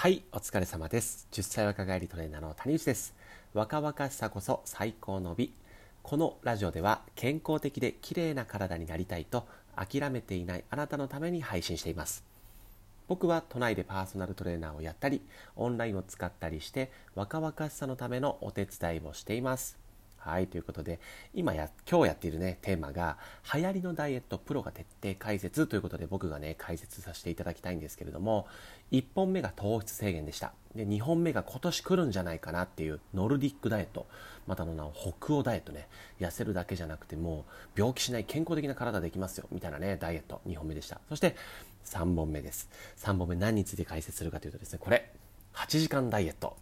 はい、お疲れ様です。10歳若返りトレーナーの谷内です。若々しさこそ最高の美。このラジオでは健康的で綺麗な体になりたいと諦めていないあなたのために配信しています。僕は都内でパーソナルトレーナーをやったり、オンラインを使ったりして若々しさのためのお手伝いをしています。はい、ということで、今や、今日やっているね、テーマが、流行りのダイエットプロが徹底解説ということで、僕がね、解説させていただきたいんですけれども、1本目が糖質制限でした。で、2本目が今年来るんじゃないかなっていう、ノルディックダイエット。またの名を北欧ダイエットね。痩せるだけじゃなくて、もう、病気しない健康的な体できますよ。みたいなね、ダイエット。2本目でした。そして、3本目です。3本目何について解説するかというとですね、これ、8時間ダイエット。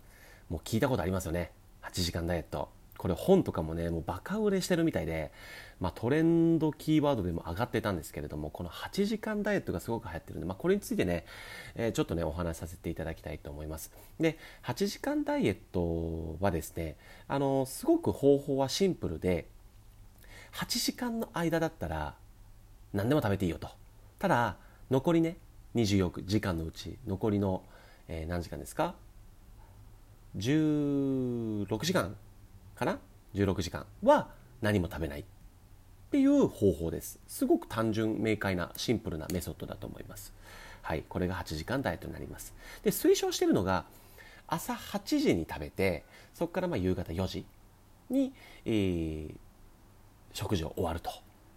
もう聞いたことありますよね。8時間ダイエット。これ本とかもね、もうバカ売れしてるみたいで、まあ、トレンドキーワードでも上がってたんですけれども、この8時間ダイエットがすごく流行ってるんで、まあ、これについてね、えーちょっとね、お話しさせていただきたいと思います。で、8時間ダイエットはですね、あの、すごく方法はシンプルで、8時間の間だったら何でも食べていいよと。ただ、残りね、24時間のうち、残りの、えー何時間ですか？16時間かな？16時間。は何も食べないっていう方法です。すごく単純明快なシンプルなメソッドだと思います。はいこれが8時間ダイエットになります。で推奨しているのが朝8時に食べてそこからまあ夕方4時に、えー食事を終わると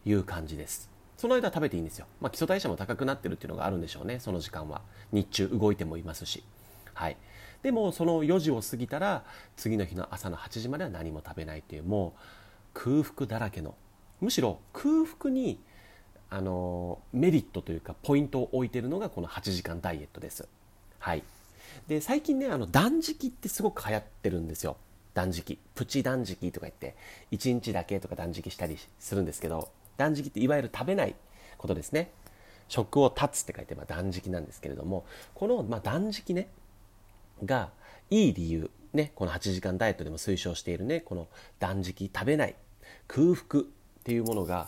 いう感じです。その間食べていいんですよ、まあ、基礎代謝も高くなってるっていうのがあるんでしょうね。その時間は。日中動いてもいますしはい。でもその4時を過ぎたら次の日の朝の8時までは何も食べないっていうもう空腹だらけのむしろ空腹にあのメリットというかポイントを置いてるのがこの8時間ダイエットです。はい。で最近ねあの断食ってすごく流行ってるんですよ。断食。プチ断食とか言って1日だけとか断食したりするんですけど断食っていわゆる食べないことですね。食を断つって書いてまあ断食なんですけれどもこのまあ断食ねがいい理由。ねこの8時間ダイエットでも推奨しているねこの断食食べない空腹っていうものが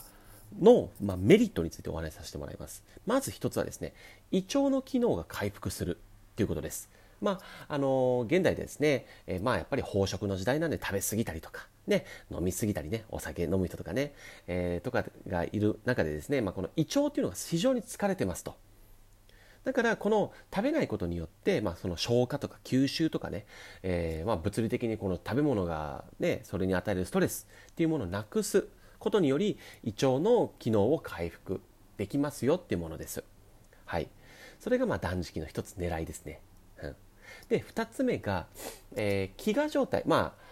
の、まあ、メリットについてお話しさせてもらいます。まず一つはですね胃腸の機能が回復するということです。まああの現代ですね、えーまあやっぱり飽食の時代なんで食べ過ぎたりとかね飲み過ぎたりねお酒飲む人とかね、えーとかがいる中でですね、まあ、この胃腸っていうのが非常に疲れてますと。だからこの食べないことによって、まあ、その消化とか吸収とかね、えーまあ、物理的にこの食べ物が、ね、それに与えるストレスっていうものをなくすことにより胃腸の機能を回復できますよっていうものです。はい、それがまあ断食の一つ狙いですね。うん、で2つ目が、えー飢餓状態まあ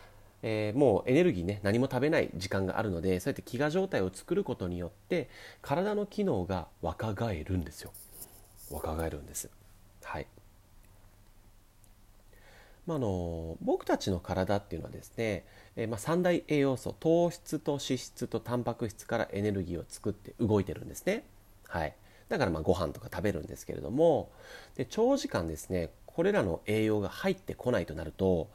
えーもうエネルギーね何も食べない時間があるのでそうやって飢餓状態を作ることによって体の機能が若返るんですよ。若返るんです。はい。まあ、の僕たちの体っていうのはですね、えーまあ、三大栄養素糖質と脂質とタンパク質からエネルギーを作って動いてるんですね。はい。だからまあご飯とか食べるんですけれどもで長時間ですねこれらの栄養が入ってこないとなると、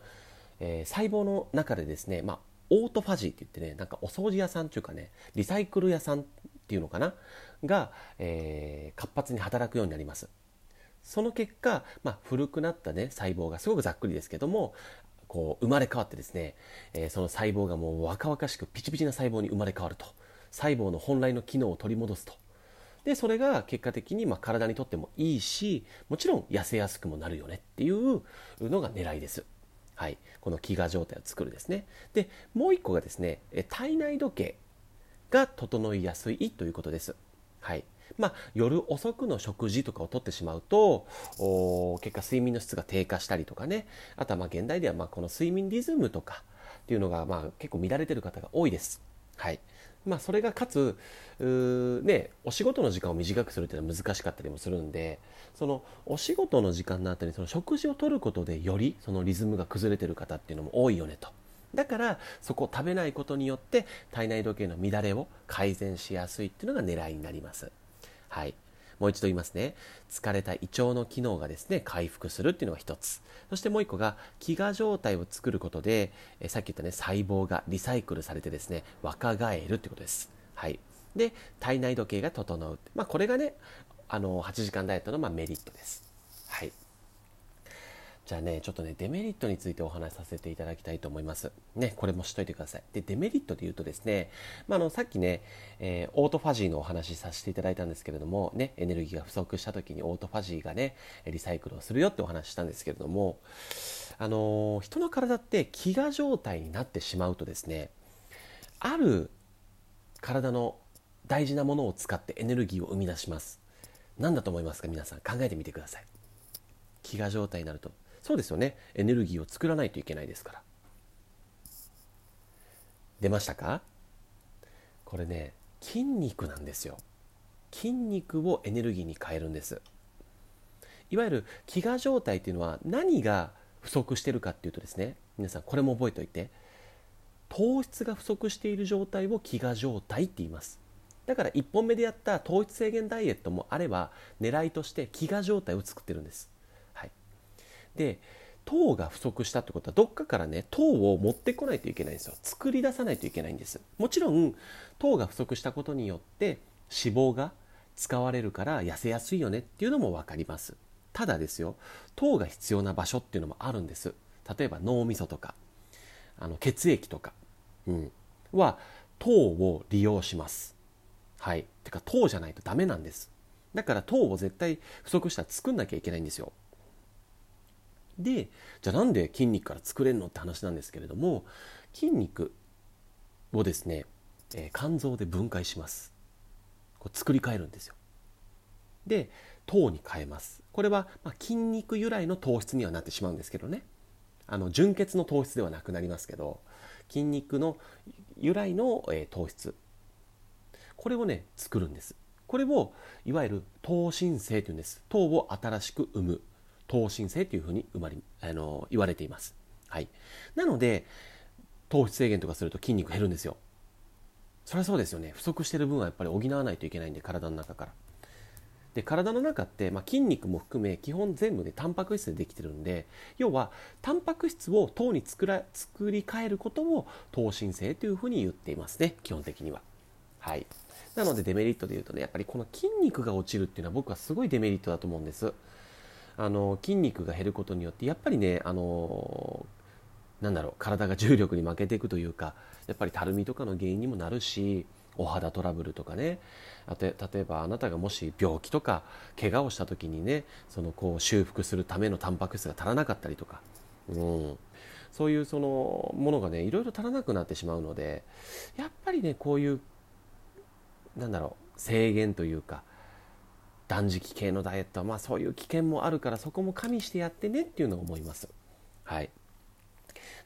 えー細胞の中でですね、まあ、オートファジーって言ってねなんかお掃除屋さんっていうかねリサイクル屋さんっていうのかな？が、えー活発に働くようになります。その結果、まあ、古くなったね細胞がすごくざっくりですけどもこう生まれ変わってですね、えーその細胞がもう若々しくピチピチな細胞に生まれ変わると。細胞の本来の機能を取り戻すと。でそれが結果的にまあ体にとってもいいしもちろん痩せやすくもなるよねっていうのが狙いです。はい、この飢餓状態を作るですね。でもう一個がですねえ体内時計が整いやすいということです。はいまあ、夜遅くの食事とかをとってしまうとお結果睡眠の質が低下したりとかねあとはまあ現代ではまあこの睡眠リズムとかっていうのがまあ結構乱れてる方が多いです。はいまあ、それがかつね、お仕事の時間を短くするっていうのは難しかったりもするんでそのお仕事の時間の後にその食事をとることでよりそのリズムが崩れてる方っていうのも多いよねと。だからそこを食べないことによって体内時計の乱れを改善しやすいっていうのが狙いになります。はい。もう一度言いますね。疲れた胃腸の機能がですね回復するっていうのが一つ。そしてもう一個が飢餓状態を作ることでえさっき言ったね細胞がリサイクルされてですね若返るってことです。はい。で体内時計が整う、まあ、これがねあの8時間ダイエットのまメリットです。はい。じゃあねちょっとねデメリットについてお話しさせていただきたいと思います。ねこれもしといてください。でデメリットで言うとですね、まあ、あのさっきね、えー、オートファジーのお話しさせていただいたんですけれどもねエネルギーが不足した時にオートファジーがねリサイクルをするよってお話ししたんですけれどもあのー、人の体って飢餓状態になってしまうとですねある体の大事なものを使ってエネルギーを生み出します。何だと思いますか？皆さん考えてみてください。飢餓状態になると。そうですよね。エネルギーを作らないといけないですから。出ましたか？これね筋肉なんですよ。筋肉をエネルギーに変えるんです。いわゆる飢餓状態っていうのは何が不足してるかっていうとですね皆さんこれも覚えておいて。糖質が不足している状態を飢餓状態って言います。だから1本目でやった糖質制限ダイエットもあれば狙いとして飢餓状態を作ってるんです。で糖が不足したってことはどっかからね糖を持ってこないといけないんですよ。作り出さないといけないんです。もちろん糖が不足したことによって脂肪が使われるから痩せやすいよねっていうのも分かります。ただですよ糖が必要な場所っていうのもあるんです。例えば脳みそとかあの血液とか、うん、は糖を利用します。はい。てか糖じゃないとダメなんです。だから糖を絶対不足したら作んなきゃいけないんですよ。でじゃあなんで筋肉から作れるのって話なんですけれども筋肉をですね、えー、肝臓で分解します。こう作り変えるんですよ。で糖に変えます。これは、まあ、筋肉由来の糖質にはなってしまうんですけどね。あの純血の糖質ではなくなりますけど筋肉の由来の、えー、糖質。これをね作るんです。これをいわゆる糖新生というんです。糖を新しく生む。糖新性というふうに生まれあの言われています。はい、なので糖質制限とかすると筋肉減るんですよ。そりゃそうですよね不足してる分はやっぱり補わないといけないんで体の中から。で体の中って、まあ、筋肉も含め基本全部でタンパク質でできてるんで要はタンパク質を糖に作ら作り変えることを糖新性というふうに言っていますね基本的には。はい、なのでデメリットで言うとねやっぱりこの筋肉が落ちるっていうのは僕はすごいデメリットだと思うんです。あの筋肉が減ることによってやっぱりねあのなんだろう体が重力に負けていくというかやっぱりたるみとかの原因にもなるしお肌トラブルとかね。あと例えばあなたがもし病気とか怪我をした時にねそのこう修復するためのタンパク質が足らなかったりとか、うん、そういうそのものがねいろいろ足らなくなってしまうのでやっぱりねこういうなんだろう制限というか断食系のダイエットはまあそういう危険もあるからそこも加味してやってねっていうのを思います。はい、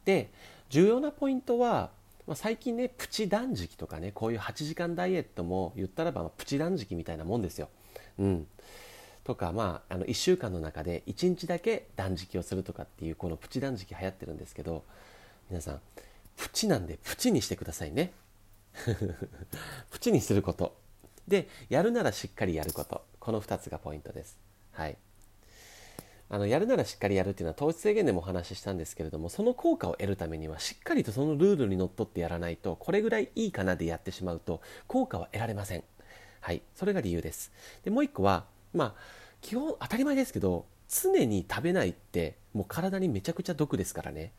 で重要なポイントは、まあ、最近ねプチ断食とかねこういう8時間ダイエットも言ったらばプチ断食みたいなもんですよ。うん、とか、まあ、あの1週間の中で1日だけ断食をするとかっていうこのプチ断食流行ってるんですけど皆さんプチなんでプチにしてくださいね。プチにすることでやるならしっかりやることこの2つがポイントです。はい。あのやるならしっかりやるっていうのは糖質制限でもお話ししたんですけれどもその効果を得るためにはしっかりとそのルールにのっとってやらないとこれぐらいいいかなでやってしまうと効果は得られません。はい。それが理由です。でもう一個はまあ基本当たり前ですけど常に食べないってもう体にめちゃくちゃ毒ですからね。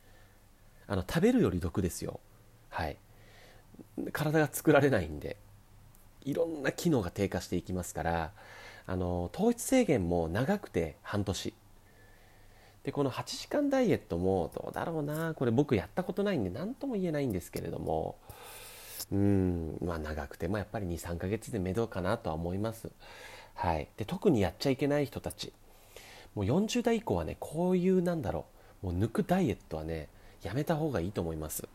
あの食べるより毒ですよ。はい。体が作られないんで。いろんな機能が低下していきますからあの糖質制限も長くて半年。でこの8時間ダイエットもどうだろうな。これ僕やったことないんで何とも言えないんですけれども。うんまあ長くてもやっぱり23ヶ月でめどかなとは思います、はい、で特にやっちゃいけない人たち。もう40代以降はねこういうなんだろう。もう抜くダイエットはねやめた方がいいと思います。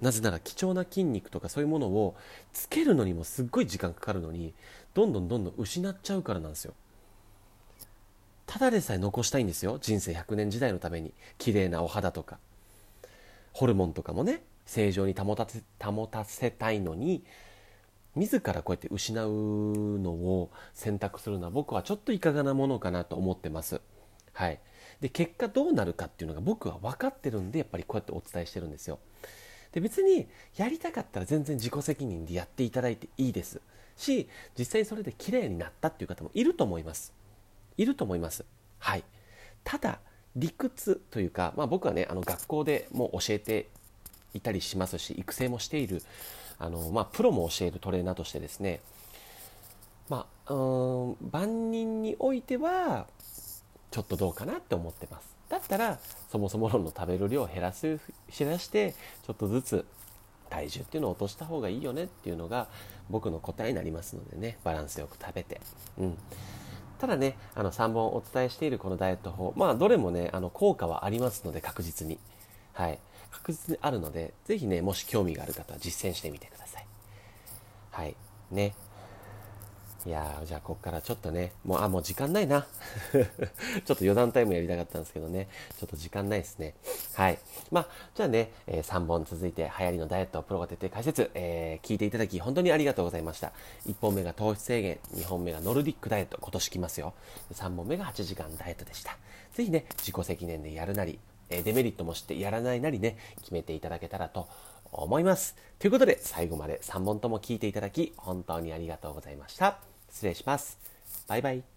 なぜなら貴重な筋肉とかそういうものをつけるのにもすっごい時間かかるのにどんどんどんどん失っちゃうからなんですよ。ただでさえ残したいんですよ。人生100年時代のために。綺麗なお肌とか。ホルモンとかもね。正常に保たせ保たせたいのに。自らこうやって失うのを選択するのは僕はちょっといかがなものかなと思ってます。はい、で結果どうなるかっていうのが僕は分かってるんでやっぱりこうやってお伝えしてるんですよ。で別にやりたかったら全然自己責任でやっていただいていいです。し実際にそれで綺麗になったっていう方もいると思います。いると思います。はい。ただ理屈というか、まあ、僕はねあの学校でもう教えていたりしますし育成もしているあの、まあ、プロも教えるトレーナーとしてですね、まあ、うん万人においてはちょっとどうかなって思ってます。だったらそもそも論の食べる量を減らす減らしてちょっとずつ体重っていうのを落とした方がいいよねっていうのが僕の答えになりますのでね。バランスよく食べて、うん、ただねあの3本お伝えしているこのダイエット法。まあどれもねあの効果はありますので確実に。はい。確実にあるのでぜひねもし興味がある方は実践してみてください。はい。ね。いやじゃあこっからちょっとね、もう、あ、もう時間ないな。ちょっと余談タイムやりたかったんですけどね、ちょっと時間ないですね。はい。まあ、じゃあね、えー、3本続いて流行りのダイエットをプロが徹底解説、えー、聞いていただき本当にありがとうございました。1本目が糖質制限、2本目がノルディックダイエット、今年来ますよ。3本目が8時間ダイエットでした。ぜひね、自己責任でやるなり、えデメリットも知ってやらないなりね、決めていただけたらと思います。ということで、最後まで3本とも聞いていただき、本当にありがとうございました。失礼します。バイバイ。